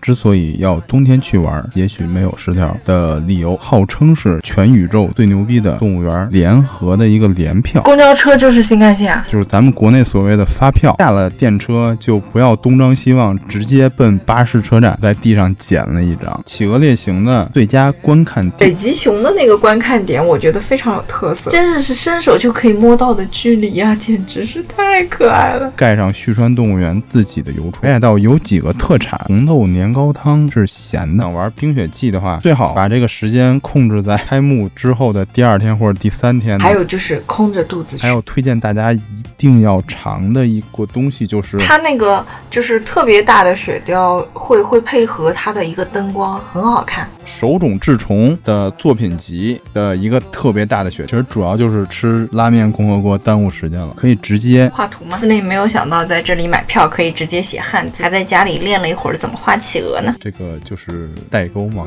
之所以要冬天去玩，也许没有十条的理由，号称是全宇宙最牛逼的动物园联合的一个联票。公交车就是新干线啊，就是咱们国内所谓的发票。下了电车就不要东张西望，直接奔巴士车站，在地上捡了一张企鹅猎行的最佳观看点。北极熊的那个观看点，我觉得非常有特色，真的是伸手就可以摸到的距离啊，简直是太可爱了。盖上旭川动物园自己的邮戳。北海道有几个特产，红豆年糕汤是咸的。想玩冰雪季的话，最好把这个时间控制在开幕之后的第二天或者第三天。还有就是空着肚子去。还有推荐大家一定要尝的一个东西就是它那个就是特别大的雪雕，会会配合它的一个灯光，很好看。手冢治虫的作品集的一个特别大的雪，其实主要就是吃拉面共和国耽误时间了，可以直接画图吗？司令没有想到在这里买票可以直接写汉字，还在家里练了一会儿怎么画鹅呢？这个就是代沟嘛。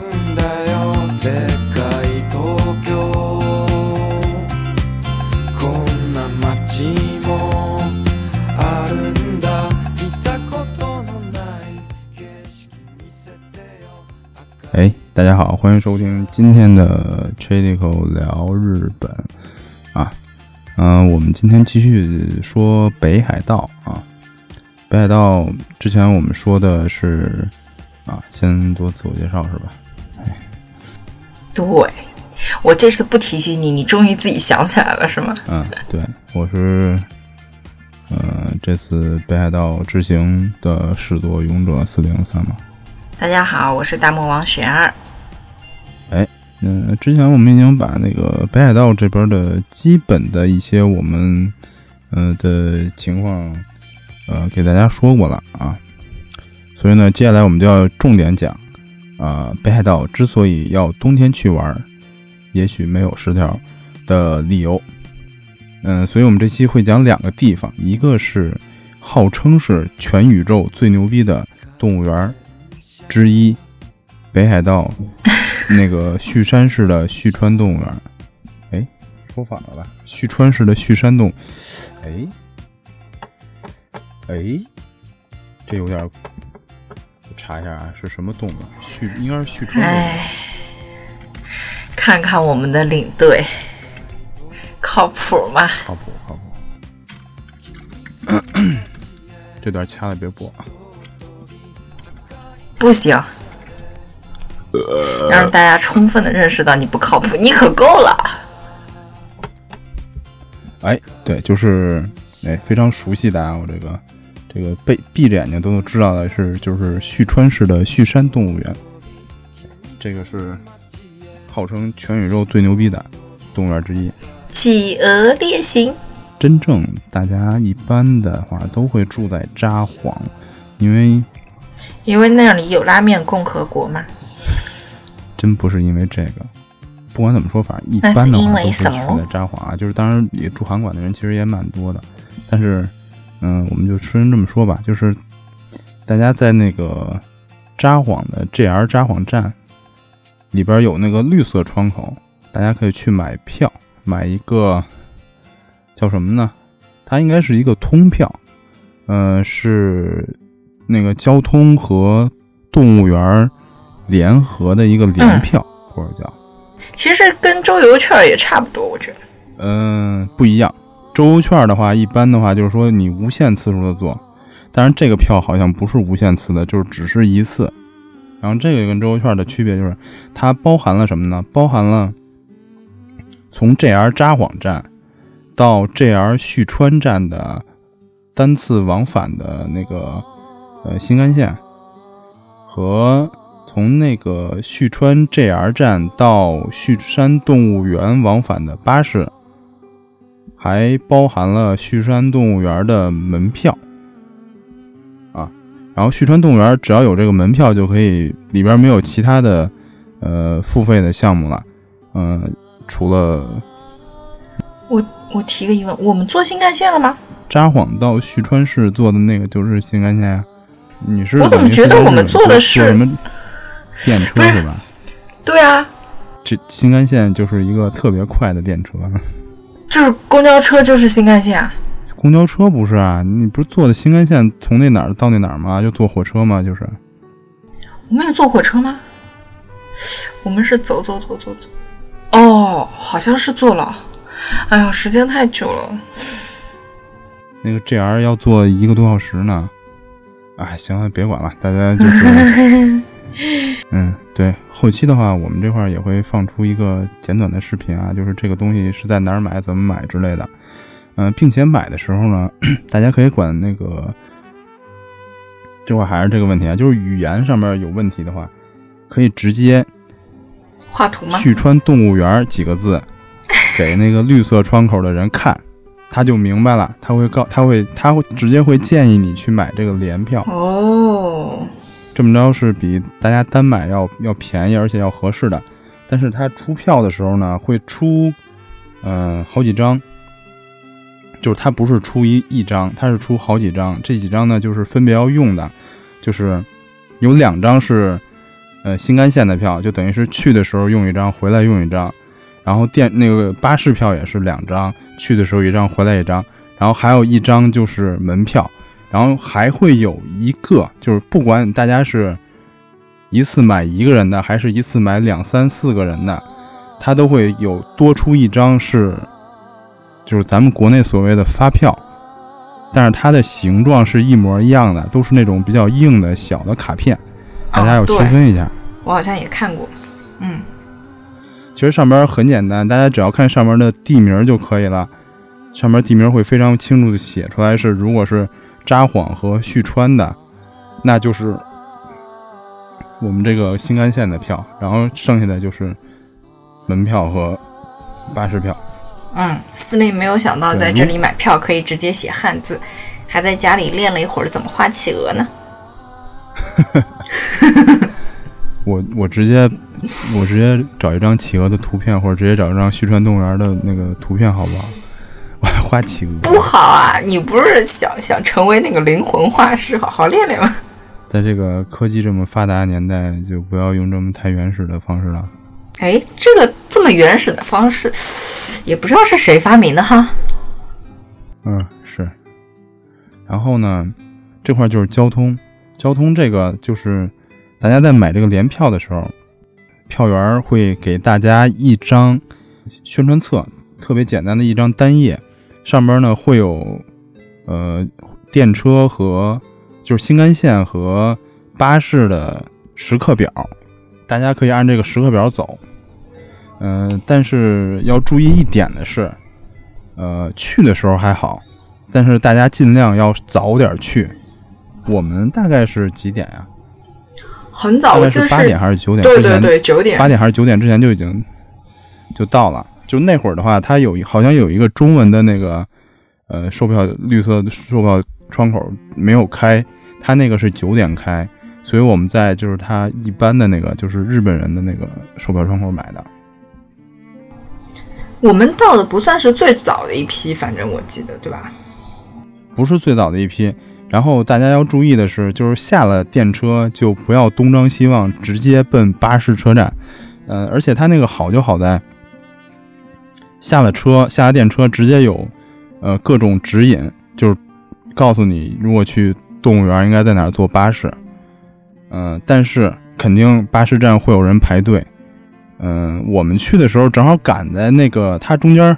哎，大家好，欢迎收听今天的 Tradical 聊日本啊，嗯，我们今天继续说北海道啊。北海道之前我们说的是啊，先做自我介绍是吧？哎，对我这次不提醒你，你终于自己想起来了是吗？嗯，对，我是呃这次北海道之行的始作俑者四零三嘛。大家好，我是大魔王雪儿。哎，嗯，之前我们已经把那个北海道这边的基本的一些我们呃的情况呃给大家说过了啊，所以呢，接下来我们就要重点讲啊，北海道之所以要冬天去玩，也许没有十条的理由。嗯，所以我们这期会讲两个地方，一个是号称是全宇宙最牛逼的动物园。之一，北海道那个旭山市的旭川动物园，哎，说反了吧？旭川市的旭山动，哎，哎，这有点，查一下啊，是什么动物？旭应该是旭川。哎，看看我们的领队，靠谱吗？靠谱，靠谱。这段掐了别播啊。不行，要让大家充分的认识到你不靠谱，你可够了。哎，对，就是哎，非常熟悉的啊，我这个这个闭闭着眼睛都能知道的是，就是旭川市的旭山动物园，这个是号称全宇宙最牛逼的动物园之一。企鹅猎行，真正大家一般的话都会住在札幌，因为。因为那里有拉面共和国嘛？真不是因为这个，不管怎么说，反正一般的话都是住在札幌啊。就是当然也住韩馆的人其实也蛮多的，但是嗯，我们就顺这么说吧，就是大家在那个札幌的 JR 札幌站里边有那个绿色窗口，大家可以去买票，买一个叫什么呢？它应该是一个通票，嗯，是。那个交通和动物园联合的一个联票，或者叫，其实跟周游券也差不多，我觉得。嗯，不一样。周游券的话，一般的话就是说你无限次数的坐，但是这个票好像不是无限次的，就是只是一次。然后这个跟周游券的区别就是，它包含了什么呢？包含了从 JR 札幌站到 JR 旭川站的单次往返的那个。呃，新干线和从那个旭川 JR 站到旭山动物园往返的巴士，还包含了旭山动物园的门票啊。然后旭川动物园只要有这个门票就可以，里边没有其他的呃付费的项目了。嗯，除了我我提个疑问，我们坐新干线了吗？札幌到旭川市坐的那个就是新干线呀。你是我怎么觉得我们坐的是什么电车是吧？对啊，这新干线就是一个特别快的电车，就是公交车就是新干线。公交车不是啊？你不是坐的新干线从那哪儿到那哪儿吗？就坐火车吗？就是我们有坐火车吗？我们是走走走走走。哦，好像是坐了。哎呀，时间太久了。那个 JR 要坐一个多小时呢。哎，行了，别管了，大家就是，嗯，对，后期的话，我们这块也会放出一个简短的视频啊，就是这个东西是在哪儿买、怎么买之类的。嗯，并且买的时候呢，大家可以管那个，这块还是这个问题啊，就是语言上面有问题的话，可以直接画图吗？旭川动物园几个字 给那个绿色窗口的人看。他就明白了，他会告，他会，他会直接会建议你去买这个联票哦。这么着是比大家单买要要便宜，而且要合适的。但是它出票的时候呢，会出，嗯，好几张，就是他不是出一一张，他是出好几张。这几张呢，就是分别要用的，就是有两张是，呃，新干线的票，就等于是去的时候用一张，回来用一张。然后电那个巴士票也是两张，去的时候一张，回来一张。然后还有一张就是门票，然后还会有一个，就是不管大家是一次买一个人的，还是一次买两三四个人的，它都会有多出一张是，就是咱们国内所谓的发票，但是它的形状是一模一样的，都是那种比较硬的小的卡片，大家要区分一下。我好像也看过，嗯。其实上边很简单，大家只要看上面的地名就可以了。上面地名会非常清楚的写出来，是如果是札幌和旭川的，那就是我们这个新干线的票，然后剩下的就是门票和巴士票。嗯，司令没有想到在这里买票可以直接写汉字，还在家里练了一会儿怎么画企鹅呢。我我直接。我直接找一张企鹅的图片，或者直接找一张旭川动物园的那个图片，好不好？我还画企鹅，不好啊！你不是想想成为那个灵魂画师，好好练练吗？在这个科技这么发达的年代，就不要用这么太原始的方式了。哎，这个这么原始的方式，也不知道是谁发明的哈。嗯，是。然后呢，这块就是交通，交通这个就是大家在买这个联票的时候。票员会给大家一张宣传册，特别简单的一张单页，上边呢会有呃电车和就是新干线和巴士的时刻表，大家可以按这个时刻表走。嗯，但是要注意一点的是，呃，去的时候还好，但是大家尽量要早点去。我们大概是几点呀？很早，是八点还是九点？对对对，九点。八点还是九点之前就已经就到了。就那会儿的话，它有好像有一个中文的那个呃售票绿色售票窗口没有开，它那个是九点开，所以我们在就是它一般的那个就是日本人的那个售票窗口买的。我们到的不算是最早的一批，反正我记得，对吧？不是最早的一批。然后大家要注意的是，就是下了电车就不要东张西望，直接奔巴士车站。呃，而且它那个好就好在，下了车下了电车直接有，呃，各种指引，就是告诉你如果去动物园应该在哪坐巴士。嗯，但是肯定巴士站会有人排队。嗯，我们去的时候正好赶在那个它中间。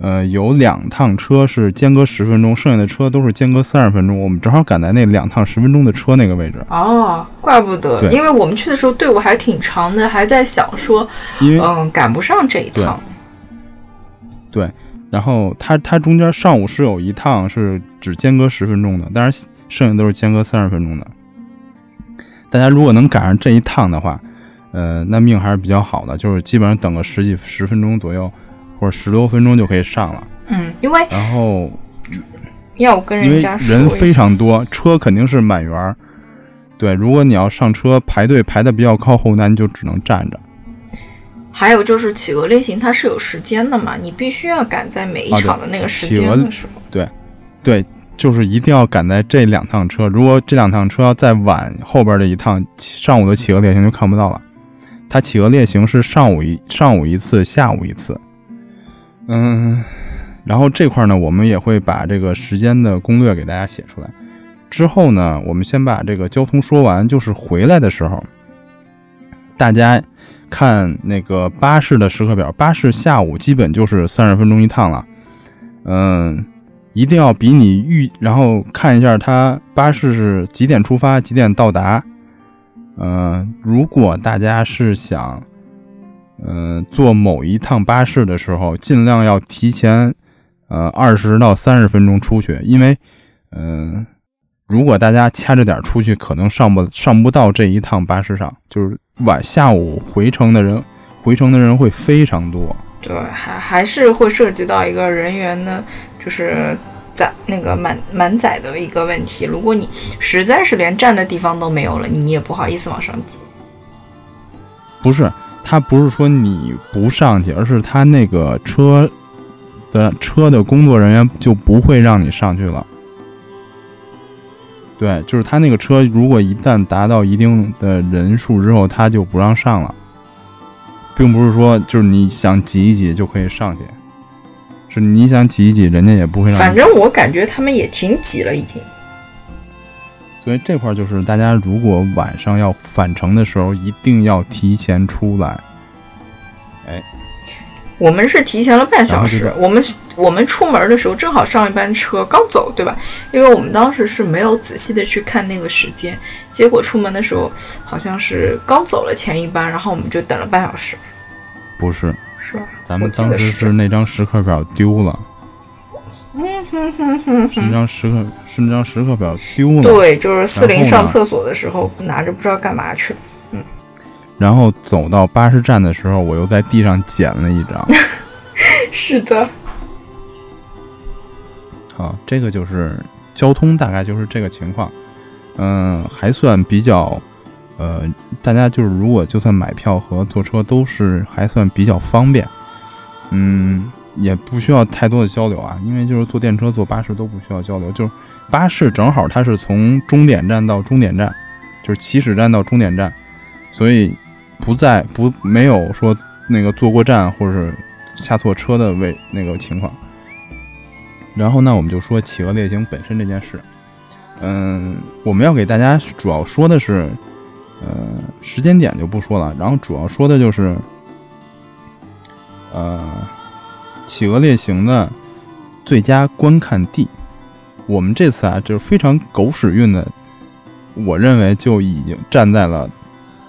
呃，有两趟车是间隔十分钟，剩下的车都是间隔三十分钟。我们正好赶在那两趟十分钟的车那个位置。哦，怪不得，因为我们去的时候队伍还挺长的，还在想说，嗯，赶不上这一趟。对，然后它它中间上午是有一趟是只间隔十分钟的，但是剩下都是间隔三十分钟的。大家如果能赶上这一趟的话，呃，那命还是比较好的，就是基本上等个十几十分钟左右。或者十多分钟就可以上了，嗯，因为然后要跟人家人非常多，车肯定是满员儿对，如果你要上车排队排的比较靠后，那你就只能站着。还有就是企鹅类型它是有时间的嘛，你必须要赶在每一场的那个时间的时候。对，对，就是一定要赶在这两趟车。如果这两趟车要再晚，后边的一趟上午的企鹅列行就看不到了。它企鹅列行是上午一上午一次，下午一次。嗯，然后这块呢，我们也会把这个时间的攻略给大家写出来。之后呢，我们先把这个交通说完，就是回来的时候，大家看那个巴士的时刻表，巴士下午基本就是三十分钟一趟了。嗯，一定要比你预，然后看一下它巴士是几点出发，几点到达。嗯，如果大家是想，嗯，坐某一趟巴士的时候，尽量要提前，呃，二十到三十分钟出去，因为，嗯，如果大家掐着点出去，可能上不上不到这一趟巴士上，就是晚下午回程的人，回程的人会非常多。对，还还是会涉及到一个人员呢，就是载那个满满载的一个问题。如果你实在是连站的地方都没有了，你也不好意思往上挤。不是，他不是说你不上去，而是他那个车的车的工作人员就不会让你上去了。对，就是他那个车，如果一旦达到一定的人数之后，他就不让上了。并不是说就是你想挤一挤就可以上去，是你想挤一挤，人家也不会让。反正我感觉他们也挺挤了，已经。所以这块就是大家如果晚上要返程的时候，一定要提前出来。哎，我们是提前了半小时。我们我们出门的时候正好上一班车刚走，对吧？因为我们当时是没有仔细的去看那个时间，结果出门的时候好像是刚走了前一班，然后我们就等了半小时。不是，是吧？咱们当时是那张时刻表丢了。嗯哼哼哼是那张时刻，是那张时刻表丢了。对，就是四零上厕所的时候拿着，不知道干嘛去了。嗯。然后走到巴士站的时候，我又在地上捡了一张。是的。好，这个就是交通，大概就是这个情况。嗯，还算比较。呃，大家就是如果就算买票和坐车都是还算比较方便，嗯，也不需要太多的交流啊，因为就是坐电车、坐巴士都不需要交流，就是巴士正好它是从终点站到终点站，就是起始站到终点站，所以不在不没有说那个坐过站或者是下错车的位那个情况。然后呢，我们就说企鹅猎行本身这件事，嗯，我们要给大家主要说的是。呃，时间点就不说了，然后主要说的就是，呃，企鹅猎行的最佳观看地。我们这次啊，就是非常狗屎运的，我认为就已经站在了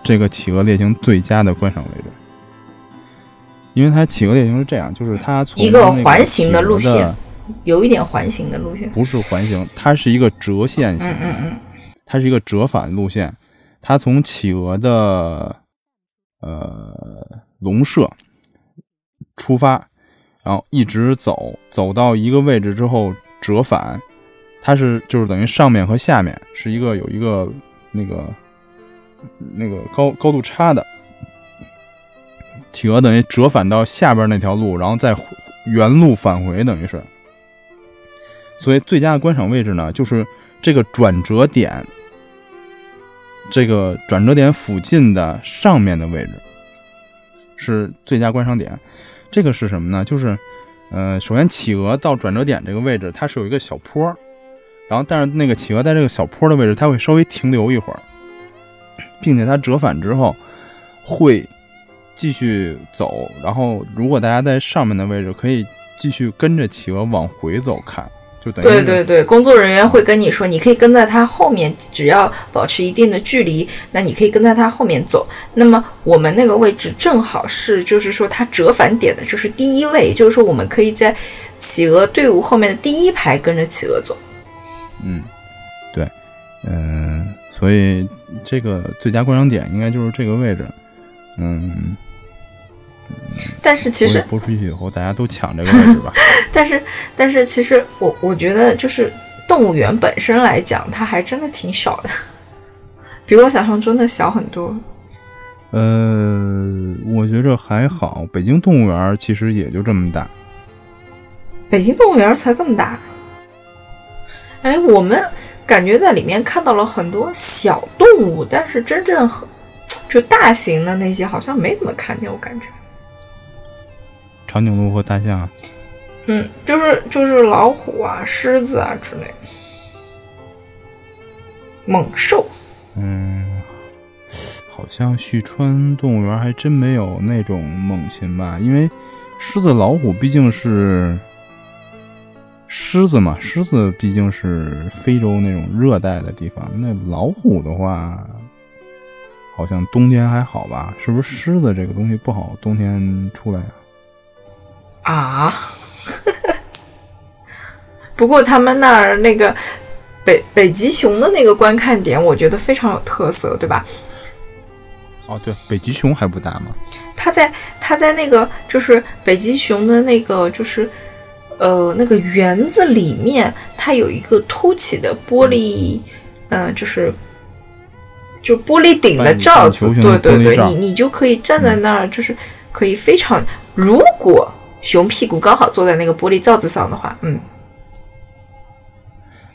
这个企鹅猎行最佳的观赏位置。因为它企鹅猎行是这样，就是它从一个环形的路线，有一点环形的路线，不是环形，它是一个折线型，嗯嗯嗯，它是一个折返路线。它从企鹅的呃笼舍出发，然后一直走，走到一个位置之后折返。它是就是等于上面和下面是一个有一个那个那个高高度差的。企鹅等于折返到下边那条路，然后再原路返回，等于是。所以最佳的观赏位置呢，就是这个转折点。这个转折点附近的上面的位置是最佳观赏点。这个是什么呢？就是，呃，首先企鹅到转折点这个位置，它是有一个小坡，然后但是那个企鹅在这个小坡的位置，它会稍微停留一会儿，并且它折返之后会继续走。然后如果大家在上面的位置，可以继续跟着企鹅往回走看。就等于对对对，工作人员会跟你说，你可以跟在他后面，只要保持一定的距离，那你可以跟在他后面走。那么我们那个位置正好是，就是说它折返点的就是第一位，就是说我们可以在企鹅队伍后面的第一排跟着企鹅走。嗯，对，嗯，所以这个最佳观赏点应该就是这个位置，嗯。但是其实播出去以后，大家都抢这个位置吧。但是，但是其实我我觉得，就是动物园本身来讲，它还真的挺小的，比我想象中的小很多。呃，我觉着还好。北京动物园其实也就这么大。北京动物园才这么大？哎，我们感觉在里面看到了很多小动物，但是真正很就大型的那些，好像没怎么看见。我感觉。长颈鹿和大象，嗯，就是就是老虎啊、狮子啊之类，猛兽，嗯，好像旭川动物园还真没有那种猛禽吧，因为狮子、老虎毕竟是狮子嘛，狮子毕竟是非洲那种热带的地方，那老虎的话，好像冬天还好吧？是不是狮子这个东西不好冬天出来啊？啊，不过他们那儿那个北北极熊的那个观看点，我觉得非常有特色，对吧？哦，对，北极熊还不大吗？它在它在那个就是北极熊的那个就是呃那个园子里面，它有一个凸起的玻璃，嗯，就是就玻璃顶的罩子，对对对，你你就可以站在那儿，就是可以非常，如果熊屁股刚好坐在那个玻璃罩子上的话，嗯，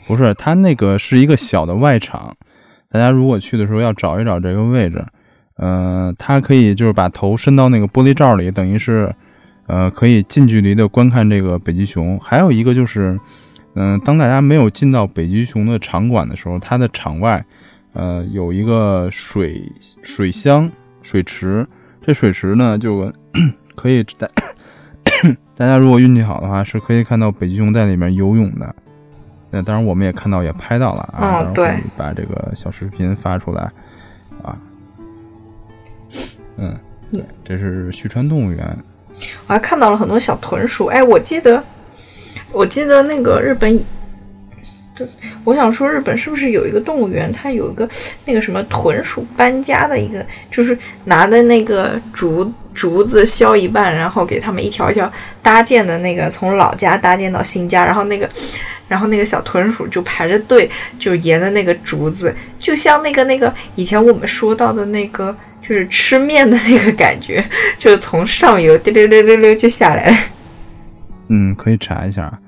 不是，它那个是一个小的外场，大家如果去的时候要找一找这个位置。呃，它可以就是把头伸到那个玻璃罩里，等于是，呃，可以近距离的观看这个北极熊。还有一个就是，嗯，当大家没有进到北极熊的场馆的时候，它的场外，呃，有一个水水箱、水池。这水池呢，就 可以大 大家如果运气好的话，是可以看到北极熊在里面游泳的。那当然，我们也看到，也拍到了啊。嗯，对，把这个小视频发出来啊。嗯，对这是旭川动物园。我还看到了很多小豚鼠。哎，我记得，我记得那个日本，对，我想说日本是不是有一个动物园？它有一个那个什么豚鼠搬家的一个，就是拿的那个竹竹子削一半，然后给他们一条一条搭建的那个，从老家搭建到新家，然后那个，然后那个小豚鼠就排着队，就沿着那个竹子，就像那个那个以前我们说到的那个。就是吃面的那个感觉，就是从上游滴溜溜溜溜就下来了。嗯，可以查一下。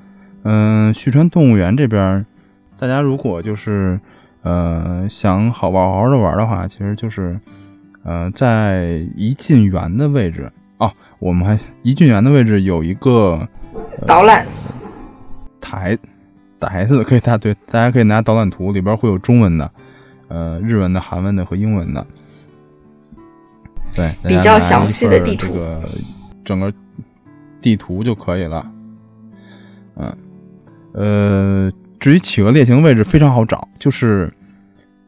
嗯，旭川动物园这边，大家如果就是呃想好玩好好的玩的话，其实就是呃在一进园的位置哦，我们还一进园的位置有一个导览台台子，可以大对大家可以拿导览图，里边会有中文的、呃日文的、韩文的和英文的。对，比较详细的地图，这个整个地图就可以了。嗯，呃，至于企鹅猎行位置非常好找，就是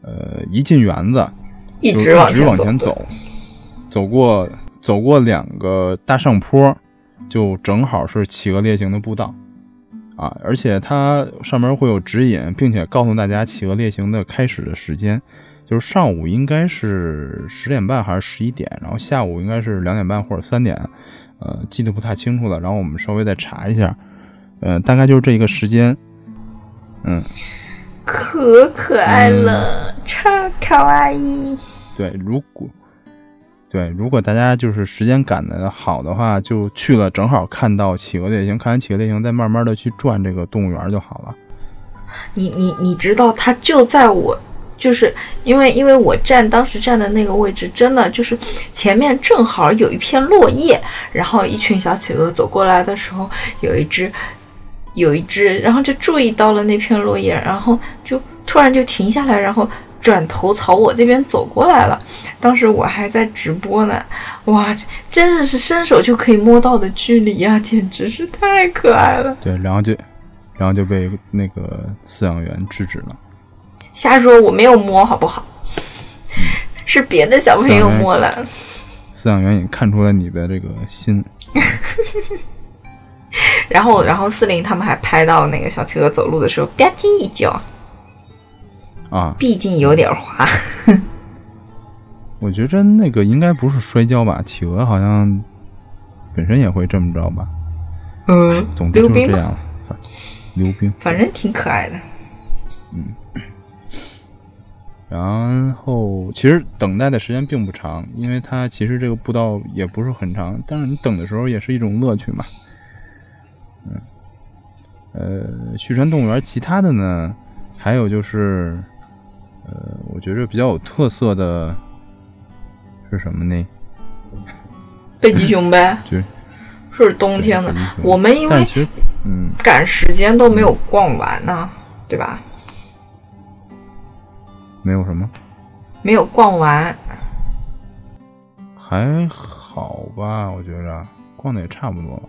呃，一进园子，一直往直往前走，走过走过两个大上坡，就正好是企鹅猎行的步道啊！而且它上面会有指引，并且告诉大家企鹅猎行的开始的时间。就是上午应该是十点半还是十一点，然后下午应该是两点半或者三点，呃，记得不太清楚了。然后我们稍微再查一下，呃，大概就是这一个时间。嗯，可可爱了，超卡哇伊。对，如果对如果大家就是时间赶的好的话，就去了，正好看到企鹅类型，看完企鹅类型，再慢慢的去转这个动物园就好了。你你你知道，它就在我。就是因为，因为我站当时站的那个位置，真的就是前面正好有一片落叶，然后一群小企鹅走过来的时候，有一只，有一只，然后就注意到了那片落叶，然后就突然就停下来，然后转头朝我这边走过来了。当时我还在直播呢，哇，真的是伸手就可以摸到的距离呀，简直是太可爱了。对，然后就，然后就被那个饲养员制止了。瞎说，我没有摸，好不好？是别的小朋友摸了。饲养员也看出了你的这个心。然后，然后四零他们还拍到那个小企鹅走路的时候吧唧一脚。啊，毕竟有点滑。我觉着那个应该不是摔跤吧？企鹅好像本身也会这么着吧？嗯，总之就是这样了。溜冰，反正挺可爱的。嗯。然后，其实等待的时间并不长，因为它其实这个步道也不是很长，但是你等的时候也是一种乐趣嘛。嗯，呃，旭川动物园其他的呢，还有就是，呃，我觉着比较有特色的是什么呢？北极熊呗，是冬天的。我们因为嗯赶时间都没有逛完呢，对吧？没有什么，没有逛完。还好吧，我觉着逛的也差不多了，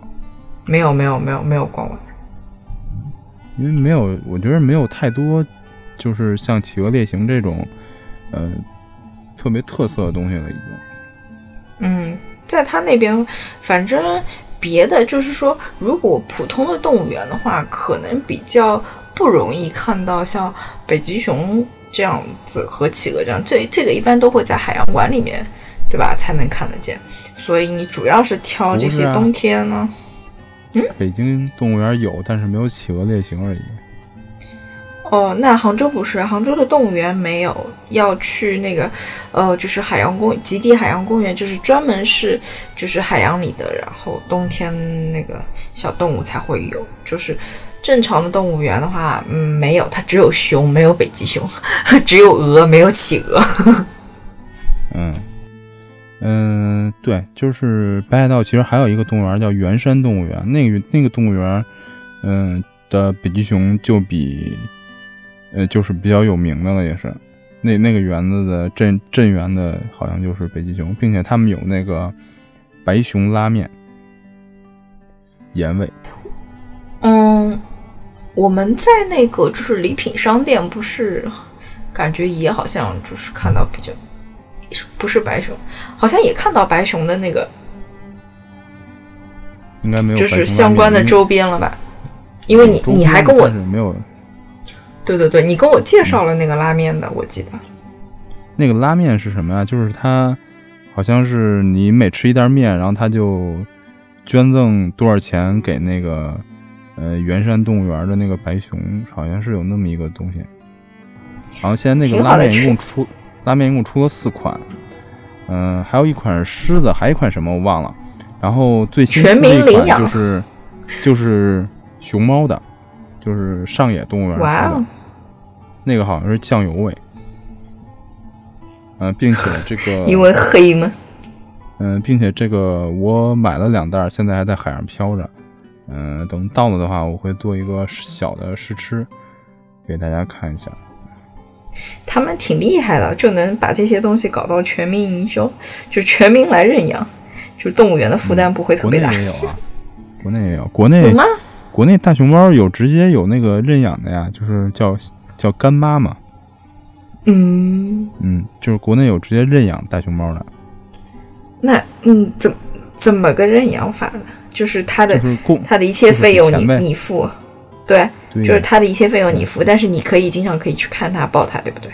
没有没有没有没有逛完，因为没有，我觉得没有太多，就是像企鹅猎行这种，呃，特别特色的东西了，已经。嗯，在他那边，反正别的就是说，如果普通的动物园的话，可能比较不容易看到像北极熊这样子和企鹅这样，这这个一般都会在海洋馆里面，对吧？才能看得见。所以你主要是挑这些冬天呢。嗯北京动物园有，但是没有企鹅类型而已。哦，那杭州不是？杭州的动物园没有，要去那个，呃，就是海洋公极地海洋公园，就是专门是就是海洋里的，然后冬天那个小动物才会有。就是正常的动物园的话，嗯，没有，它只有熊，没有北极熊，只有鹅，没有企鹅。嗯嗯，对，就是北海道其实还有一个动物园叫圆山动物园，那个那个动物园，嗯的北极熊就比。呃，就是比较有名的了，也是，那那个园子的镇镇园的，好像就是北极熊，并且他们有那个白熊拉面，盐味。嗯，我们在那个就是礼品商店，不是感觉也好像就是看到比较，不是白熊，好像也看到白熊的那个，应该没有，就是相关的周边了吧？因为你你还跟我没有。对对对，你跟我介绍了那个拉面的，我记得。那个拉面是什么呀？就是它，好像是你每吃一袋面，然后他就捐赠多少钱给那个呃圆山动物园的那个白熊，好像是有那么一个东西。然后现在那个拉面一共出拉面一共出了四款，嗯，还有一款狮子，还有一款什么我忘了。然后最新的一款就是就是熊猫的。就是上野动物园出的，那个好像是酱油味，嗯，并且这个 因为黑吗？嗯，并且这个我买了两袋，现在还在海上漂着，嗯，等到了的话，我会做一个小的试吃，给大家看一下。他们挺厉害的，就能把这些东西搞到全民营销，就全民来认养，就是动物园的负担不会特别大。国内也有啊，国内也有，国内有吗？国内大熊猫有直接有那个认养的呀，就是叫叫干妈嘛。嗯嗯，就是国内有直接认养大熊猫的。那嗯，怎怎么个认养法呢？就是他的他的一切费用你你付，对，就是他的一切费用你付，但是你可以经常可以去看他抱他，对不对？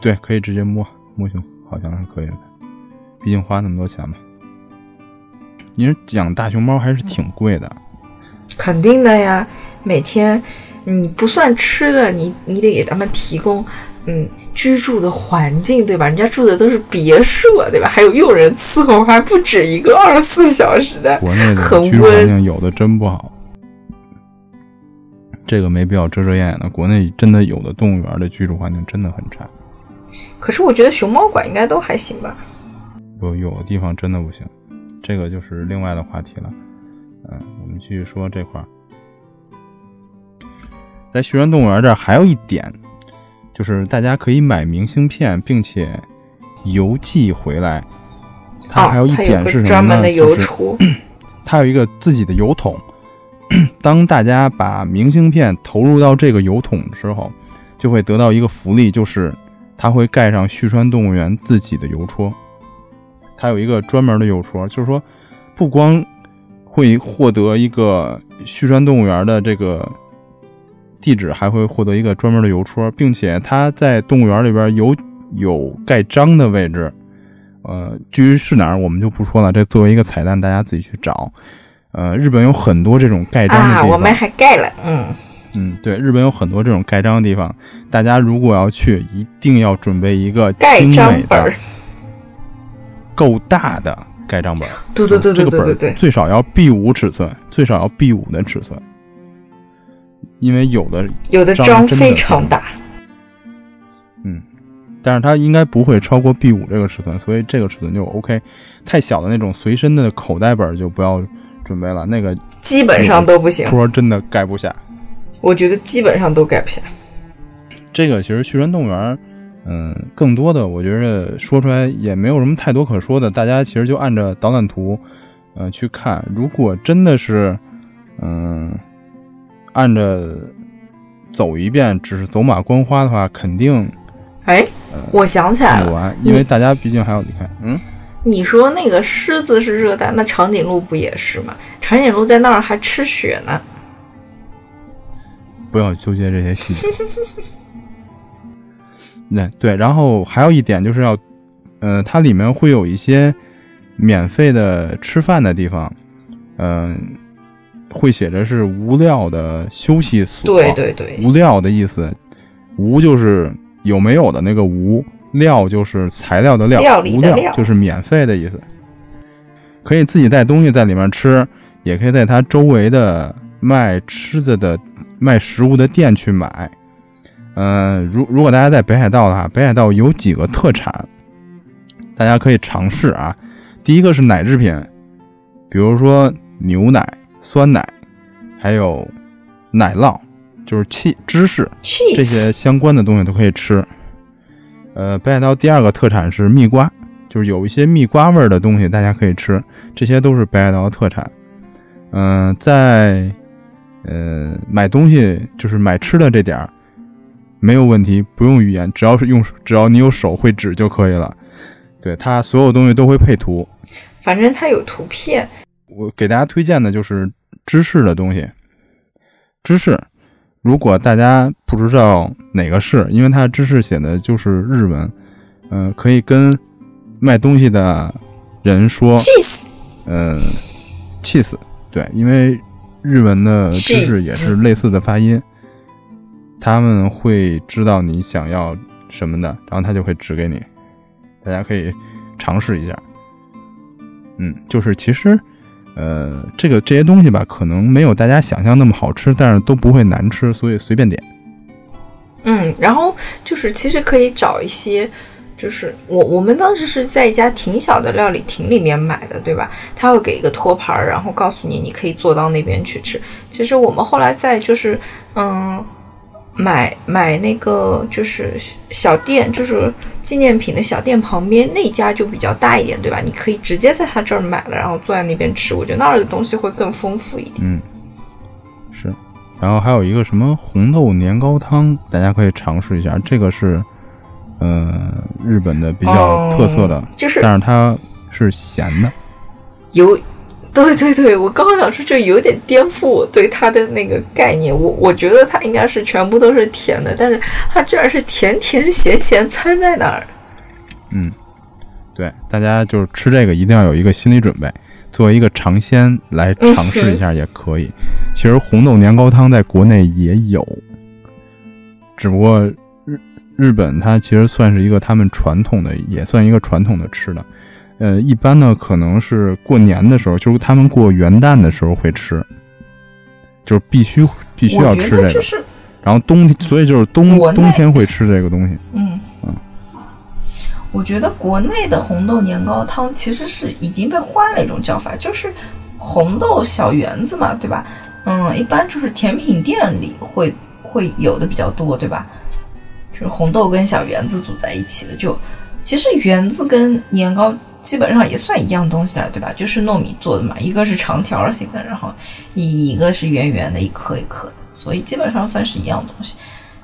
对，可以直接摸摸熊，好像是可以的。毕竟花那么多钱嘛。你说养大熊猫还是挺贵的。肯定的呀，每天你不算吃的，你你得给他们提供嗯居住的环境，对吧？人家住的都是别墅，对吧？还有佣人伺候，还不止一个，二十四小时的。国内的居住环境有的真不好，这个没必要遮遮掩掩的。国内真的有的动物园的居住环境真的很差。可是我觉得熊猫馆应该都还行吧？有，有的地方真的不行，这个就是另外的话题了。嗯，我们继续说这块儿，在徐山动物园这儿还有一点，就是大家可以买明信片，并且邮寄回来。它还有一点是什么呢？就是 它有一个自己的邮筒。当大家把明信片投入到这个邮筒的时候，就会得到一个福利，就是它会盖上旭川动物园自己的邮戳。它有一个专门的邮戳，就是说不光。会获得一个旭川动物园的这个地址，还会获得一个专门的邮戳，并且它在动物园里边有有盖章的位置。呃，至于是哪儿，我们就不说了。这作为一个彩蛋，大家自己去找。呃，日本有很多这种盖章的地方。我们还盖了，嗯嗯，对，日本有很多这种盖章的地方。大家如果要去，一定要准备一个盖章本，够大的。盖章本，对对对对对对对，最少要 B 五尺寸，最少要 B 五的尺寸，因为有的有的章非常大，嗯，但是它应该不会超过 B 五这个尺寸，所以这个尺寸就 OK。太小的那种随身的口袋本就不要准备了，那个基本上都不行，说真的盖不下。我觉得基本上都盖不下。这个其实旭川动物园，嗯，更多的我觉得说出来也没有什么太多可说的，大家其实就按着导览图，呃，去看。如果真的是，嗯，按着走一遍，只是走马观花的话，肯定，哎，我想起来了，完，因为大家毕竟还要你看，嗯，你说那个狮子是热带，那长颈鹿不也是吗？长颈鹿在那儿还吃雪呢。不要纠结这些细节。对 对，然后还有一点就是要，呃，它里面会有一些免费的吃饭的地方，嗯，会写着是无料的休息所。对对对，无料的意思，无就是有没有的那个无，料就是材料的料，无料就是免费的意思。可以自己带东西在里面吃，也可以在它周围的卖吃的的卖食物的店去买。嗯，如如果大家在北海道的话，北海道有几个特产，大家可以尝试啊。第一个是奶制品，比如说牛奶、酸奶，还有奶酪，就是气芝士这些相关的东西都可以吃。呃，北海道第二个特产是蜜瓜，就是有一些蜜瓜味儿的东西大家可以吃，这些都是北海道的特产。嗯，在呃买东西就是买吃的这点儿。没有问题，不用语言，只要是用，只要你有手会指就可以了。对它所有东西都会配图，反正它有图片。我给大家推荐的就是芝士的东西。芝士，如果大家不知道哪个是，因为它的芝士写的就是日文，嗯，可以跟卖东西的人说嗯，cheese，对，因为日文的芝士也是类似的发音。他们会知道你想要什么的，然后他就会指给你。大家可以尝试一下。嗯，就是其实，呃，这个这些东西吧，可能没有大家想象那么好吃，但是都不会难吃，所以随便点。嗯，然后就是其实可以找一些，就是我我们当时是在一家挺小的料理亭里面买的，对吧？他会给一个托盘，然后告诉你你可以坐到那边去吃。其实我们后来在就是嗯。买买那个就是小店，就是纪念品的小店旁边那家就比较大一点，对吧？你可以直接在他这儿买了，然后坐在那边吃。我觉得那儿的东西会更丰富一点。嗯，是。然后还有一个什么红豆年糕汤，大家可以尝试一下。这个是，呃，日本的比较特色的，就是，但是它是咸的。有。对对对，我刚刚想说，这有点颠覆我对它的那个概念。我我觉得它应该是全部都是甜的，但是它居然是甜甜咸咸掺在那儿。嗯，对，大家就是吃这个一定要有一个心理准备，作为一个尝鲜来尝试一下也可以。其实红豆年糕汤在国内也有，只不过日日本它其实算是一个他们传统的，也算一个传统的吃的。呃，一般呢，可能是过年的时候，就是他们过元旦的时候会吃，就是必须必须要吃这个。然后冬天，所以就是冬冬天会吃这个东西。嗯嗯。我觉得国内的红豆年糕汤其实是已经被换了一种叫法，就是红豆小圆子嘛，对吧？嗯，一般就是甜品店里会会有的比较多，对吧？就是红豆跟小圆子组在一起的，就其实圆子跟年糕。基本上也算一样东西了，对吧？就是糯米做的嘛，一个是长条形的，然后一个是圆圆的，一颗一颗的，所以基本上算是一样东西。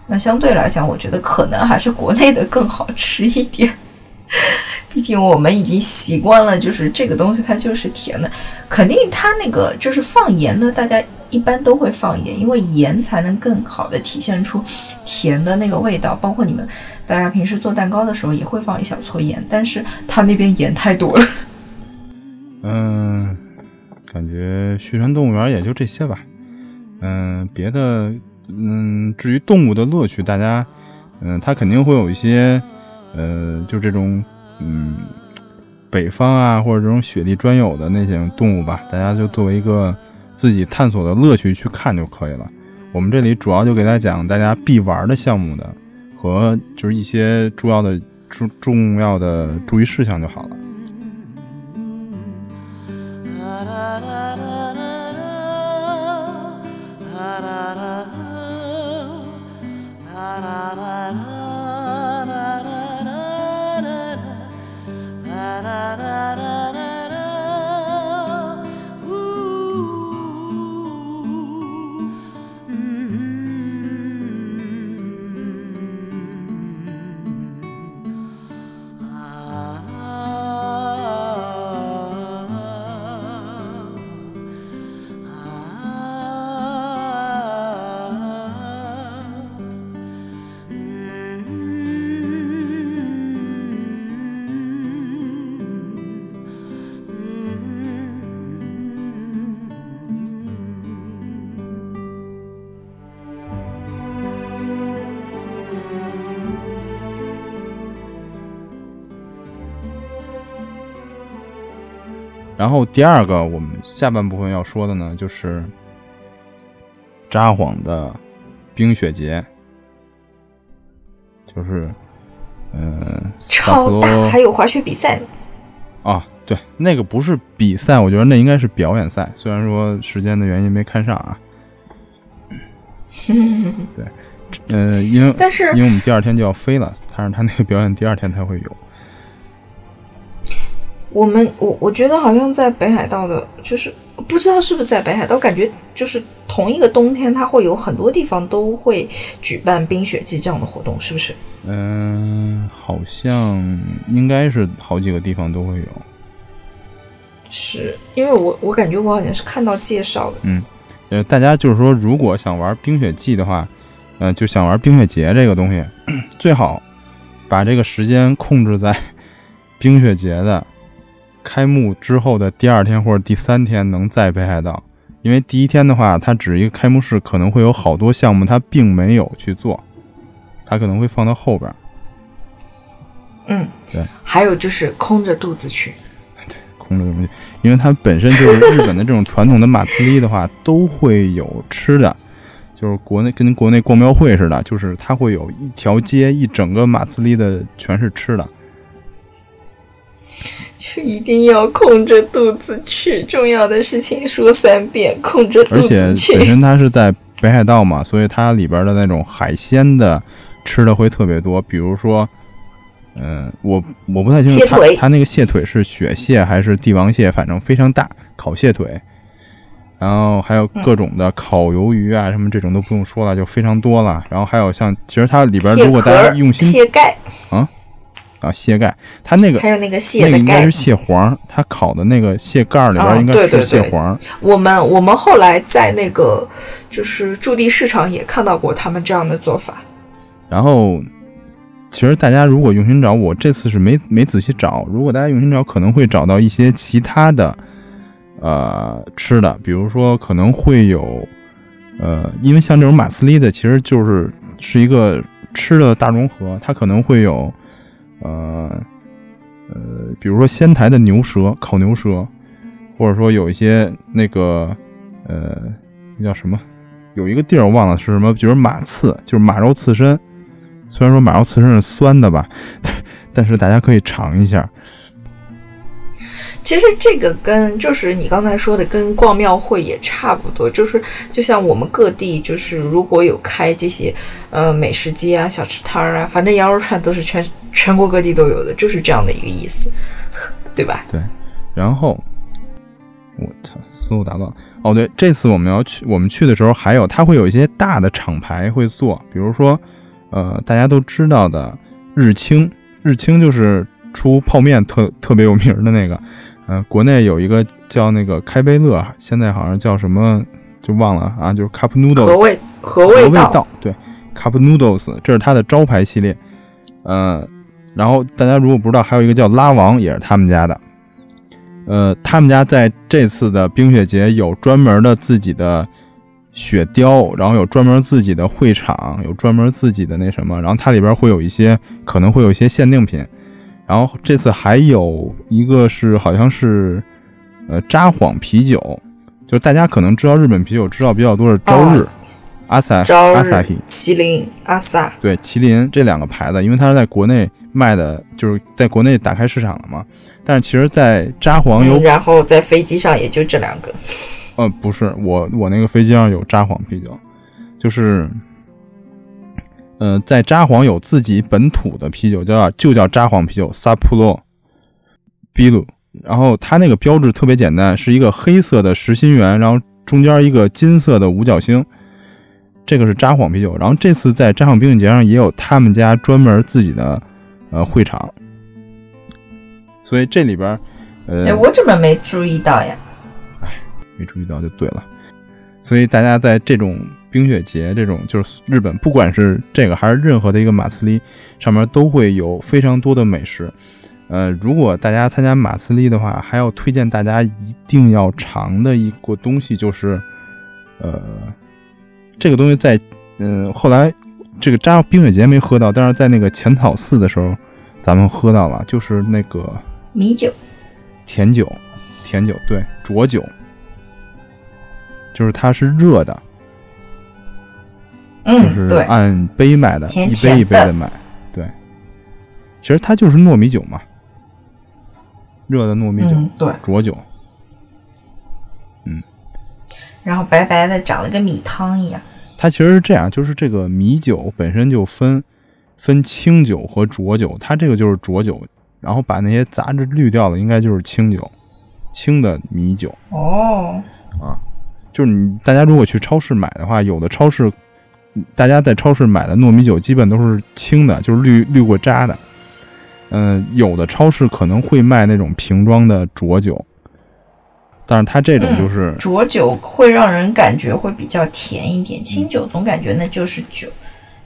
那相对来讲，我觉得可能还是国内的更好吃一点，毕竟我们已经习惯了，就是这个东西它就是甜的，肯定它那个就是放盐的，大家一般都会放盐，因为盐才能更好的体现出甜的那个味道，包括你们。大家平时做蛋糕的时候也会放一小撮盐，但是他那边盐太多了。嗯，感觉旭川动物园也就这些吧。嗯，别的，嗯，至于动物的乐趣，大家，嗯，它肯定会有一些，呃，就这种，嗯，北方啊或者这种雪地专有的那些动物吧，大家就作为一个自己探索的乐趣去看就可以了。我们这里主要就给大家讲大家必玩的项目的。和就是一些重要的重重要的注意事项就好了。然后第二个，我们下半部分要说的呢，就是札幌的冰雪节，就是嗯，超大，还有滑雪比赛。啊，对，那个不是比赛，我觉得那应该是表演赛。虽然说时间的原因没看上啊。对，呃，因为但是因为我们第二天就要飞了，但是他那个表演第二天才会有。我们我我觉得好像在北海道的，就是不知道是不是在北海道，感觉就是同一个冬天，它会有很多地方都会举办冰雪季这样的活动，是不是？嗯，好像应该是好几个地方都会有。是因为我我感觉我好像是看到介绍的。嗯，呃，大家就是说，如果想玩冰雪季的话，呃，就想玩冰雪节这个东西，最好把这个时间控制在 冰雪节的。开幕之后的第二天或者第三天能在北海道，因为第一天的话，它只是一个开幕式，可能会有好多项目它并没有去做，它可能会放到后边。嗯，对。还有就是空着肚子去，对，空着肚子去，因为它本身就是日本的这种传统的马自立的话，都会有吃的，就是国内跟国内逛庙会似的，就是它会有一条街一整个马自立的全是吃的。就一定要空着肚子去，重要的事情说三遍，空着肚子去。而且本身它是在北海道嘛，所以它里边的那种海鲜的吃的会特别多。比如说，嗯，我我不太清楚它它那个蟹腿是雪蟹还是帝王蟹，反正非常大，烤蟹腿。然后还有各种的烤鱿鱼啊，什么这种都不用说了，就非常多了。然后还有像，其实它里边如果大家用心，蟹盖啊。啊，蟹盖，它那个还有那个蟹那个应该是蟹黄，它烤的那个蟹盖里边应该是蟹黄。我们我们后来在那个就是驻地市场也看到过他们这样的做法。然后，其实大家如果用心找，我这次是没没仔细找。如果大家用心找，可能会找到一些其他的呃吃的，比如说可能会有呃，因为像这种马斯利的，其实就是是一个吃的大融合，它可能会有。呃呃，比如说仙台的牛舌，烤牛舌，或者说有一些那个呃，那叫什么？有一个地儿我忘了是什么，就是马刺，就是马肉刺身。虽然说马肉刺身是酸的吧，但是大家可以尝一下。其实这个跟就是你刚才说的跟逛庙会也差不多，就是就像我们各地就是如果有开这些呃美食街啊、小吃摊儿啊，反正羊肉串都是全全国各地都有的，就是这样的一个意思，对吧？对。然后我操，思路打乱。哦，对，这次我们要去，我们去的时候还有，它会有一些大的厂牌会做，比如说呃大家都知道的日清，日清就是出泡面特特别有名的那个。嗯，国内有一个叫那个开杯乐，现在好像叫什么就忘了啊，就是 Cup Noodles 和味和味道，对，Cup Noodles 这是它的招牌系列。嗯，然后大家如果不知道，还有一个叫拉王，也是他们家的。呃，他们家在这次的冰雪节有专门的自己的雪雕，然后有专门自己的会场，有专门自己的那什么，然后它里边会有一些可能会有一些限定品。然后这次还有一个是好像是，呃，札幌啤酒，就是大家可能知道日本啤酒知道比较多是朝日、阿萨、阿萨希、麒麟、阿萨。对，麒麟这两个牌子，因为它是在国内卖的，就是在国内打开市场了嘛。但是其实，在札幌有，然后在飞机上也就这两个。呃，不是，我我那个飞机上有札幌啤酒，就是。嗯，在札幌有自己本土的啤酒，叫就叫札幌啤酒 Sapporo Bilu。然后它那个标志特别简单，是一个黑色的实心圆，然后中间一个金色的五角星。这个是札幌啤酒。然后这次在札幌冰雪节上也有他们家专门自己的呃会场，所以这里边呃，哎，我怎么没注意到呀？哎，没注意到就对了。所以大家在这种。冰雪节这种就是日本，不管是这个还是任何的一个马斯利，上面都会有非常多的美食。呃，如果大家参加马斯利的话，还要推荐大家一定要尝的一个东西就是，呃，这个东西在嗯后来这个扎冰雪节没喝到，但是在那个浅草寺的时候，咱们喝到了，就是那个米酒，甜酒。甜酒，对，浊酒，就是它是热的，就嗯，是，按杯卖的，一杯一杯的的卖。对，其实它就是糯米酒嘛，热的糯米酒，嗯，对，浊酒。嗯然后白白的，长得跟米汤一样。它其实是这样，就是这个米酒本身就分分清酒和浊酒，它这个就是浊酒，然后把那些杂质滤掉的，应该就是清酒，清的米酒。哦，啊就是你大家如果去超市买的话，有的超市，大家在超市买的糯米酒基本都是清的，就是滤滤过渣的。嗯、有的超市可能会卖那种瓶装的浊酒，但是它这种就是、浊酒会让人感觉会比较甜一点，清酒总感觉那就是酒，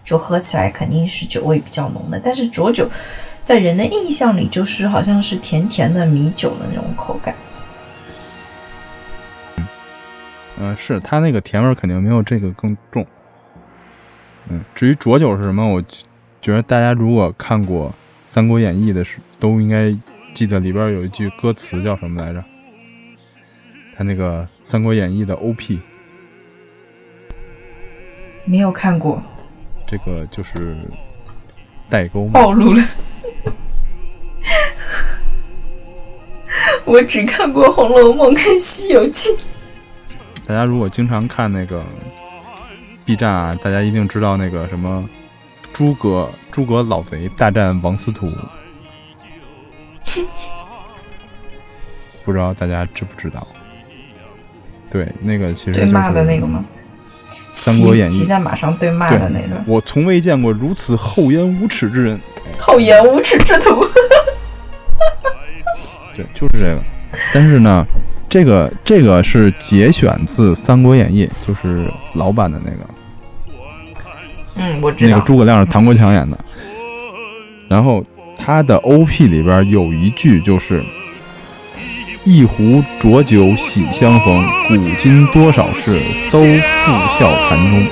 就喝起来肯定是酒味比较浓的。但是浊酒在人的印象里就是好像是甜甜的米酒的那种口感。嗯、是它那个甜味儿肯定没有这个更重。嗯，至于浊酒是什么，我觉得大家如果看过《三国演义》的时，都应该记得里边有一句歌词叫什么来着？他那个《三国演义》的 OP，没有看过，这个就是代沟嘛。暴露了。我只看过《红楼梦》跟《西游记》。大家如果经常看那个 B 站啊，大家一定知道那个什么诸葛诸葛老贼大战王司徒，不知道大家知不知道？对，那个其实就是对骂的那个吗？三国演义在马上对骂的那个，我从未见过如此厚颜无耻之人。厚颜无耻之徒。对，就是这个。但是呢，这个这个是节选自《三国演义》，就是老版的那个。嗯，我知道。那个诸葛亮是唐国强演的。然后他的 OP 里边有一句就是“一壶浊酒喜相逢，古今多少事，都付笑谈中。”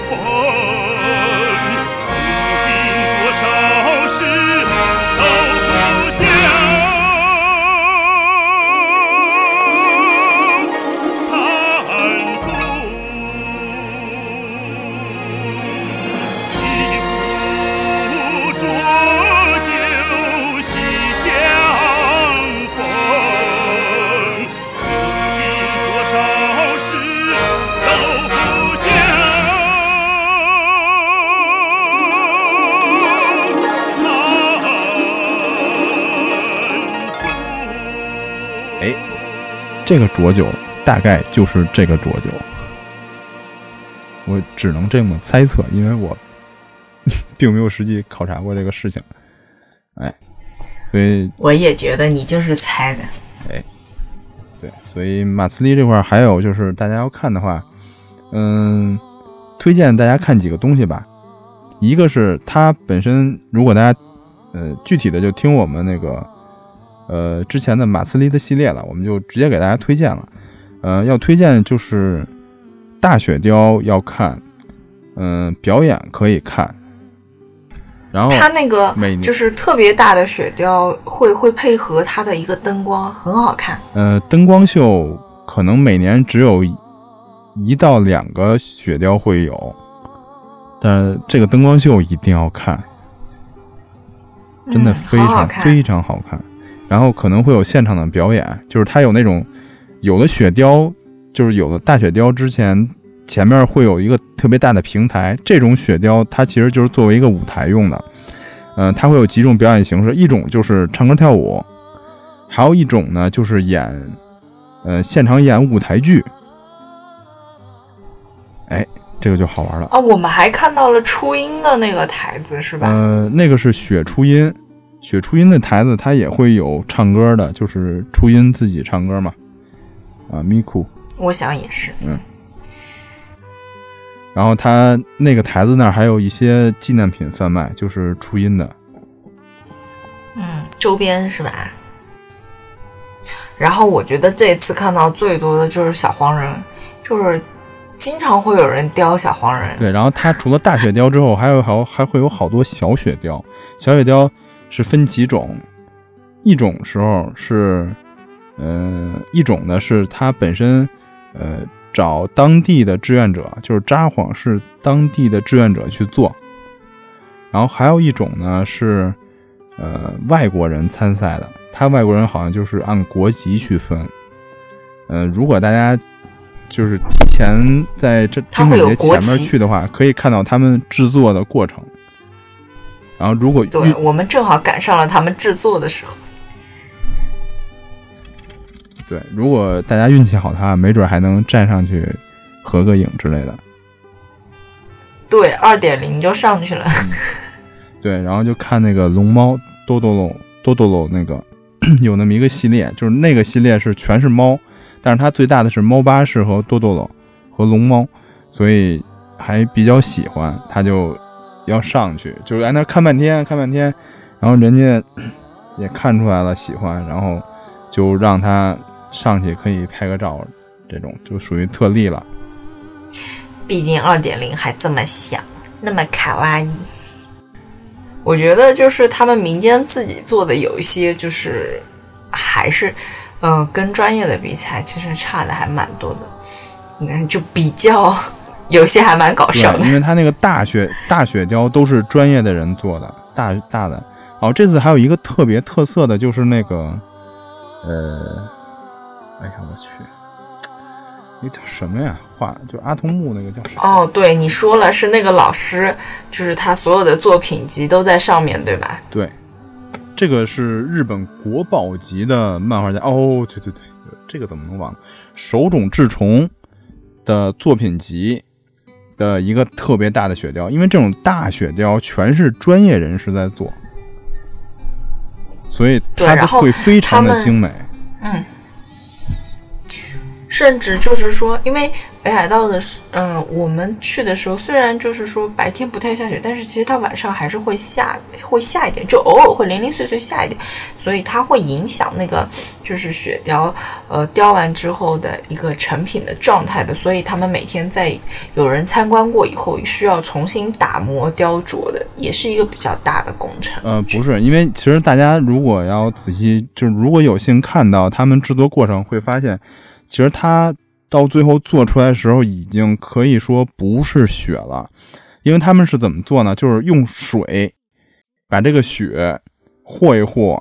这个浊酒大概就是这个浊酒，我只能这么猜测，因为我 并没有实际考察过这个事情。哎，所以我也觉得你就是猜的。哎对，所以马斯利这块还有就是大家要看的话，嗯，推荐大家看几个东西吧。一个是它本身，如果大家呃具体的就听我们那个呃之前的马斯利的系列了，我们就直接给大家推荐了。呃，要推荐就是大雪雕要看，嗯、表演可以看，然后它那个每年就是特别大的雪雕，会会配合它的一个灯光，很好看。呃，灯光秀可能每年只有一一到两个雪雕会有，但是这个灯光秀一定要看，真的嗯非常、非常好看。然后可能会有现场的表演，就是它有那种有的雪雕，就是有的大雪雕之前前面会有一个特别大的平台，这种雪雕它其实就是作为一个舞台用的。嗯、它会有几种表演形式，一种就是唱歌跳舞，还有一种呢就是演，呃，现场演舞台剧。哎，这个就好玩了。啊，我们还看到了初音的那个台子，是吧？呃，那个是雪初音，雪初音的台子它也会有唱歌的，就是初音自己唱歌嘛。啊，Miku，我想也是。嗯然后它那个台子那儿还有一些纪念品贩卖，就是初音的。嗯，周边是吧？然后我觉得这次看到最多的就是小黄人，就是经常会有人雕小黄人。对，然后它除了大雪雕之后，还有好还会有好多小雪雕。小雪雕是分几种，一种时候是，呃，一种呢是他本身呃找当地的志愿者，就是札幌市当地的志愿者去做，然后还有一种呢是呃外国人参赛的，他外国人好像就是按国籍去分。呃，如果大家就是提前在这冰雪节前面去的话，可以看到他们制作的过程。然后如果对我们正好赶上了他们制作的时候。对，如果大家运气好的话，没准还能站上去合个影之类的。对，二点零就上去了。对，然后就看那个龙猫多多龙多多龙那个 有那么一个系列，就是那个系列是全是猫，但是它最大的是猫巴士和多多龙和龙猫，所以还比较喜欢，它就要上去，就是在那看半天看半天，然后人家 也看出来了喜欢，然后就让他上去可以拍个照，这种就属于特例了。毕竟二点零还这么小，那么卡哇伊。我觉得就是他们民间自己做的有一些，就是还是，呃，跟专业的比起来，其实差的还蛮多的。嗯，就比较有些还蛮搞笑对，的。因为他那个大雪大雪雕都是专业的人做的，大大的。哦，这次还有一个特别特色的，就是那个，呃，哎呀，我去，那叫什么呀？画就阿童木那个叫什么？哦，对，你说了是那个老师，就是他所有的作品集都在上面对吧？对，这个是日本国宝级的漫画家。哦，对对对，这个怎么能忘了？手冢治虫的作品集的一个特别大的雪雕，因为这种大雪雕全是专业人士在做，所以它会非常的精美。嗯，甚至就是说，因为北海道的，嗯、我们去的时候，虽然就是说白天不太下雪，但是其实它晚上还是会下，会下一点，就偶尔会零零碎碎下一点，所以它会影响那个就是雪雕，呃，雕完之后的一个成品的状态的。所以他们每天在有人参观过以后，需要重新打磨雕琢的，也是一个比较大的工程。呃，不是，因为其实大家如果要仔细，就是如果有幸看到他们制作过程，会发现，其实它到最后做出来的时候，已经可以说不是雪了，因为他们是怎么做呢？就是用水把这个雪和一和，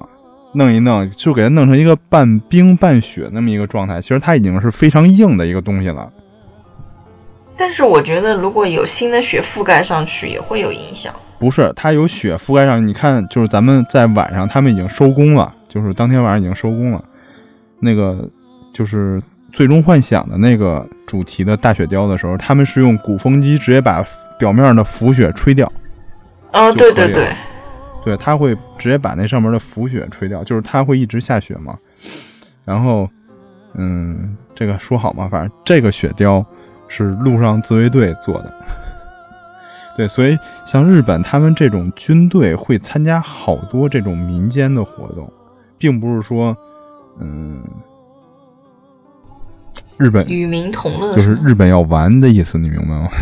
弄一弄，就给它弄成一个半冰半雪那么一个状态。其实它已经是非常硬的一个东西了。但是我觉得，如果有新的雪覆盖上去，也会有影响。不是，它有雪覆盖上。你看，就是咱们在晚上，他们已经收工了，就是当天晚上已经收工了。那个就是《最终幻想》的那个主题的大雪雕的时候，他们是用鼓风机直接把表面的浮雪吹掉。哦，对对对对，它会直接把那上面的浮雪吹掉，就是它会一直下雪嘛。然后，嗯，这个说好嘛，反正这个雪雕是陆上自卫队做的。对，所以像日本他们这种军队会参加好多这种民间的活动，并不是说，嗯，日本与民同乐就是日本要玩的意思，你明白吗？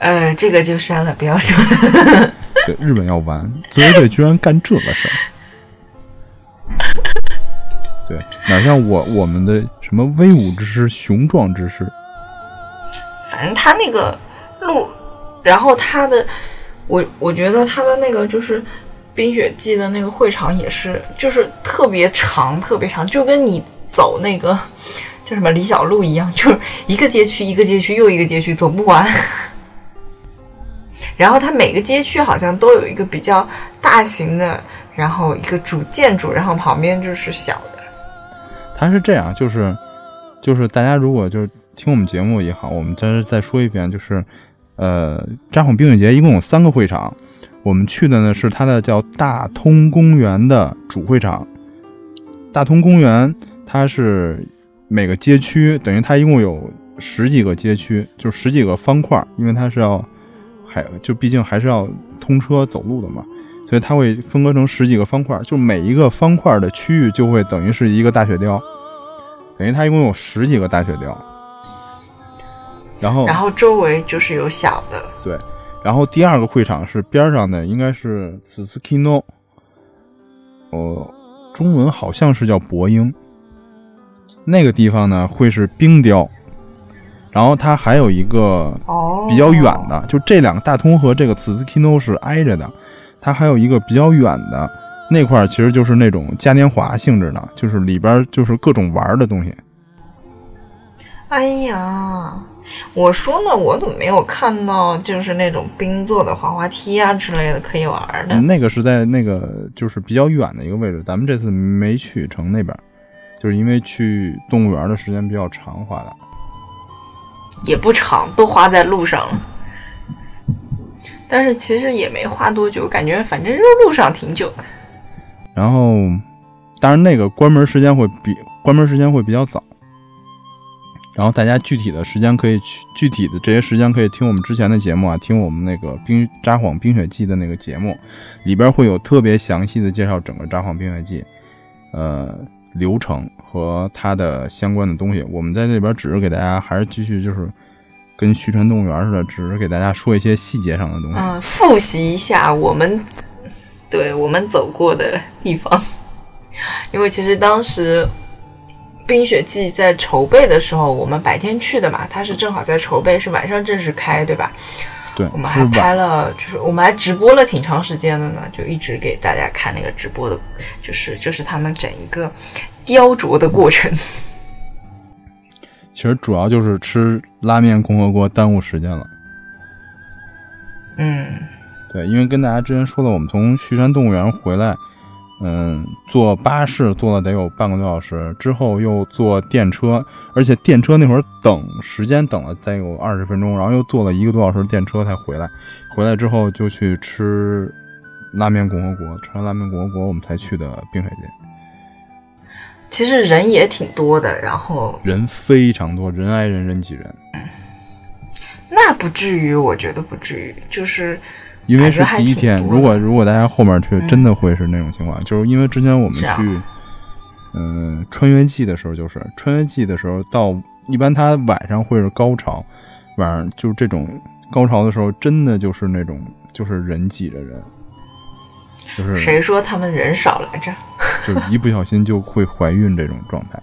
呃，这个就删了，不要说。对，日本要玩，自卫队居然干这个事儿。对，哪像我我们的什么威武之师、雄壮之师，反正他那个路，然后他的，我我觉得他的那个就是冰雪季的那个会场也是，就是特别长，特别长，就跟你走那个叫什么李小璐一样，就是一个街区一个街区又一个街区走不完。然后它每个街区好像都有一个比较大型的，然后一个主建筑，然后旁边就是小的。它是这样，就是就是大家如果就是听我们节目也好，我们再再说一遍，就是呃，札幌冰雪节一共有三个会场，我们去的呢是它的叫大通公园的主会场。大通公园它是每个街区等于它一共有十几个街区，就十几个方块，因为它是要还就毕竟还是要通车走路的嘛，所以它会分割成十几个方块，就每一个方块的区域就会等于是一个大雪雕，等于它一共有十几个大雪雕。然后，然后周围就是有小的，对，然后第二个会场是边上的，应该是 k i n o 哦中文好像是叫博英。那个地方呢会是冰雕，然后它还有一个哦，比较远的，就这两个大通和这个茨斯基诺是挨着的，它还有一个比较远的那块儿，其实就是那种嘉年华性质的，就是里边就是各种玩的东西。哎呀，我说呢，我怎么没有看到就是那种冰做的滑滑梯啊之类的可以玩的？那个是在那个就是比较远的一个位置，咱们这次没去成那边，就是因为去动物园的时间比较长花的。也不长，都花在路上了。但是其实也没花多久，感觉反正就路上挺久的。然后，当然那个关门时间会比关门时间会比较早。然后大家具体的时间可以去具体的这些时间可以听我们之前的节目啊，听我们那个冰札幌冰雪季的那个节目，里边会有特别详细的介绍整个札幌冰雪季，呃流程和它的相关的东西。我们在这边只是给大家还是继续就是跟徐川动物园似的，只是给大家说一些细节上的东西。嗯，复习一下我们对我们走过的地方，因为其实当时冰雪季在筹备的时候，我们白天去的嘛，它是正好在筹备，是晚上正式开，对吧？对，我们还拍了，就是我们还直播了挺长时间的呢，就一直给大家看那个直播的，就是就是他们整一个雕琢的过程。其实主要就是吃拉面共和国耽误时间了。嗯，对，因为跟大家之前说的，我们从旭山动物园回来，嗯，坐巴士坐了得有半个多小时，之后又坐电车，而且电车那会儿等时间等了得有二十分钟，然后又坐了一个多小时电车才回来。回来之后就去吃拉面共和国，吃完拉面共和国，我们才去的冰水街，其实人也挺多的，然后人非常多，人挨人，人挤人，那不至于，我觉得不至于，就是因为是第一天，如果如果大家后面去，嗯真的会是那种情况，就是因为之前我们去，嗯，穿越季的时候，就是穿越季的时候，到一般它晚上会是高潮，晚上就是这种高潮的时候，真的就是那种就是人挤着人，就是谁说他们人少来着？就一不小心就会怀孕这种状态。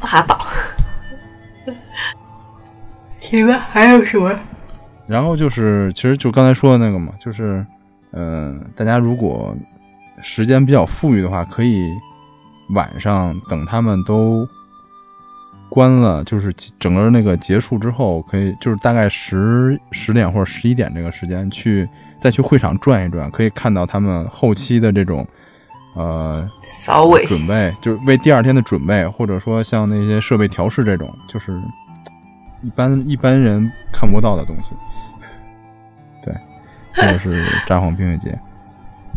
拉倒。行吧，还有什么？然后就是，其实就刚才说的那个嘛，就是，嗯、大家如果时间比较富裕的话，可以晚上等他们都关了，就是整个那个结束之后，可以就是大概十十点或者十一点这个时间去再去会场转一转，可以看到他们后期的这种呃扫尾。准备，就是为第二天的准备，或者说像那些设备调试这种，就是一般一般人看不到的东西。对，这个是札幌冰雪节，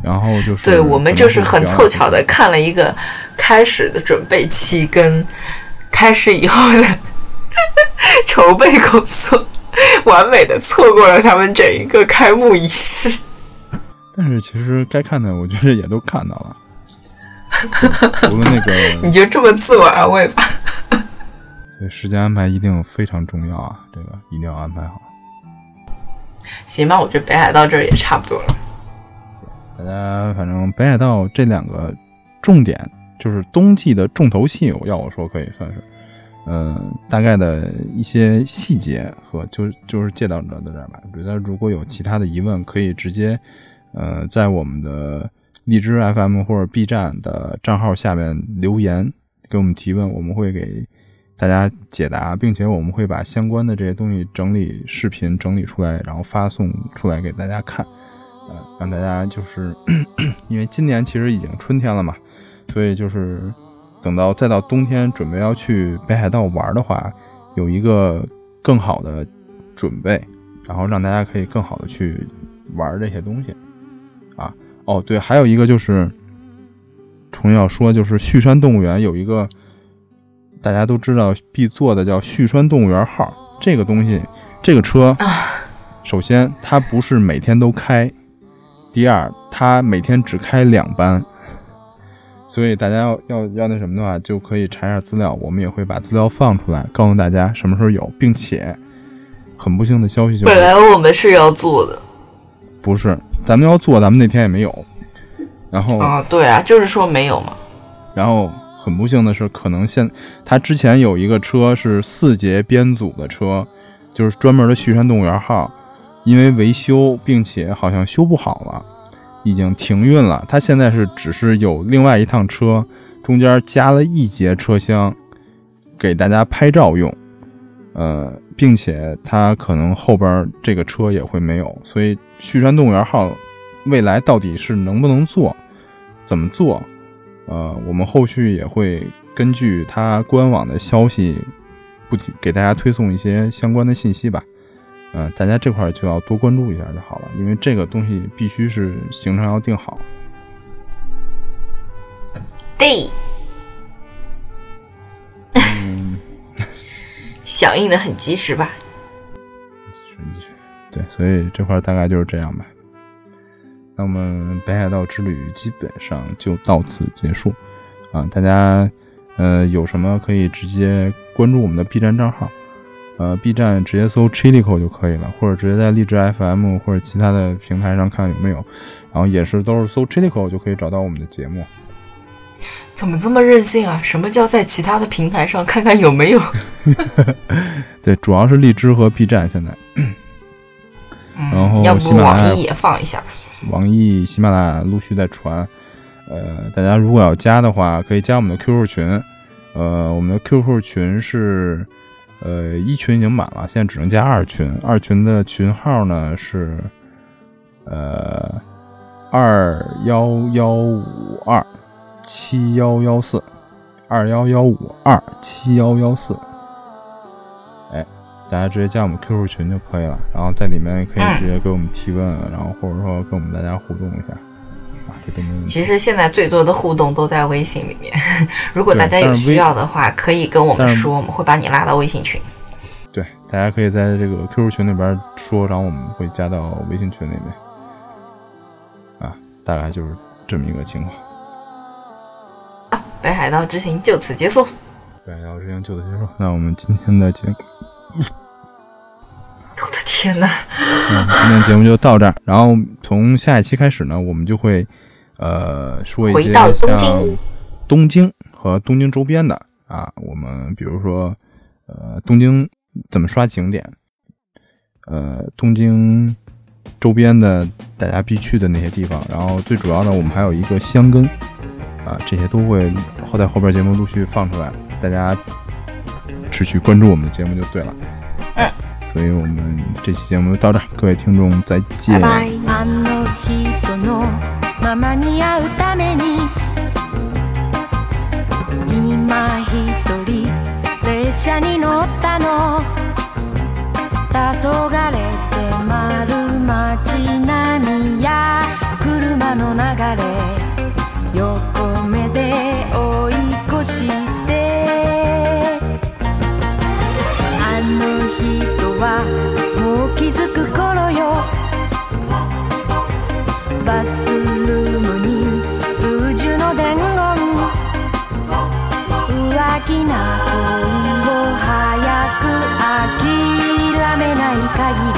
然后就是对我们就是很凑巧的看了一个开始的准备期跟开始以后的 筹备工作，完美的错过了他们整一个开幕仪式。但是其实该看的，我觉得也都看到了。对除了那个，你就这么自我安慰吧。对时间安排一定非常重要啊，这个一定要安排好。行吧，我觉得北海道这儿也差不多了。大家反正北海道这两个重点就是冬季的重头戏，要我说可以算是，嗯、大概的一些细节和就就是介绍到这儿吧。大家如果有其他的疑问，可以直接呃在我们的荔枝 FM 或者 B 站的账号下面留言给我们提问，我们会给大家解答，并且我们会把相关的这些东西整理视频整理出来，然后发送出来给大家看。呃，让大家就是 因为今年其实已经春天了嘛，所以就是等到再到冬天准备要去北海道玩的话，有一个更好的准备，然后让大家可以更好的去玩这些东西啊。哦，对，还有一个就是重要说，就是旭山动物园有一个大家都知道必做的叫旭川动物园号，这个东西，这个车啊首先它不是每天都开。第二，它每天只开两班，所以大家要要要那什么的话，就可以查一下资料，我们也会把资料放出来，告诉大家什么时候有，并且很不幸的消息就是，本来我们是要做的，不是咱们要做，咱们那天也没有，然后啊，对啊，就是说没有嘛。然后很不幸的是，可能现他之前有一个车是四节编组的车，就是专门的旭山动物园号，因为维修并且好像修不好了，已经停运了。他现在是只是有另外一趟车，中间加了一节车厢，给大家拍照用。呃，并且它可能后边这个车也会没有，所以旭山动物园号未来到底是能不能做，怎么做？呃，我们后续也会根据它官网的消息，不停给大家推送一些相关的信息吧。呃，大家这块就要多关注一下就好了，因为这个东西必须是行程要定好。对，嗯，响应的很及时吧？对，所以这块大概就是这样吧。那我们北海道之旅基本上就到此结束啊！大家呃有什么可以直接关注我们的 B 站账号，呃 B 站直接搜 Chilico 就可以了，或者直接在荔枝 FM 或者其他的平台上看有没有，然后也是都是搜 Chilico 就可以找到我们的节目。怎么这么任性啊？什么叫在其他的平台上看看有没有？对，主要是荔枝和 B 站现在。然后要不喜马拉雅网易也放一下吧？网易、喜马拉雅陆续在传，呃，大家如果要加的话，可以加我们的 QQ 群，呃，我们的 QQ 群是，呃，一群已经满了，现在只能加二群，二群的群号呢是，呃，二幺幺五二七幺幺四，二幺幺五二七幺幺四。哎，大家直接加我们 QQ 群就可以了，然后在里面可以直接给我们提问，然后或者说跟我们大家互动一下，啊，这都没问题。其实现在最多的互动都在微信里面，如果大家有需要的话，可以跟我们说，我们会把你拉到微信群。对，大家可以在这个 QQ 群里边说，然后我们会加到微信群里面。啊，大概就是这么一个情况。北海道之行就此结束。北海道之行就此结束。那我们今天的节目，我的天哪！嗯，今天节目就到这儿。然后从下一期开始呢，我们就会呃说一些像东京和东京周边的啊，我们比如说呃东京怎么刷景点，呃东京周边的大家必去的那些地方。然后最主要呢，我们还有一个箱根啊，这些都会后在后边节目陆续放出来，大家持续关注我们的节目就对了。嗯。所以我们这期节目就到这儿，各位听众再见。拜拜。今一人列車に乗ったの黄昏迫る街並みや車の流れ横目で追い越してない限り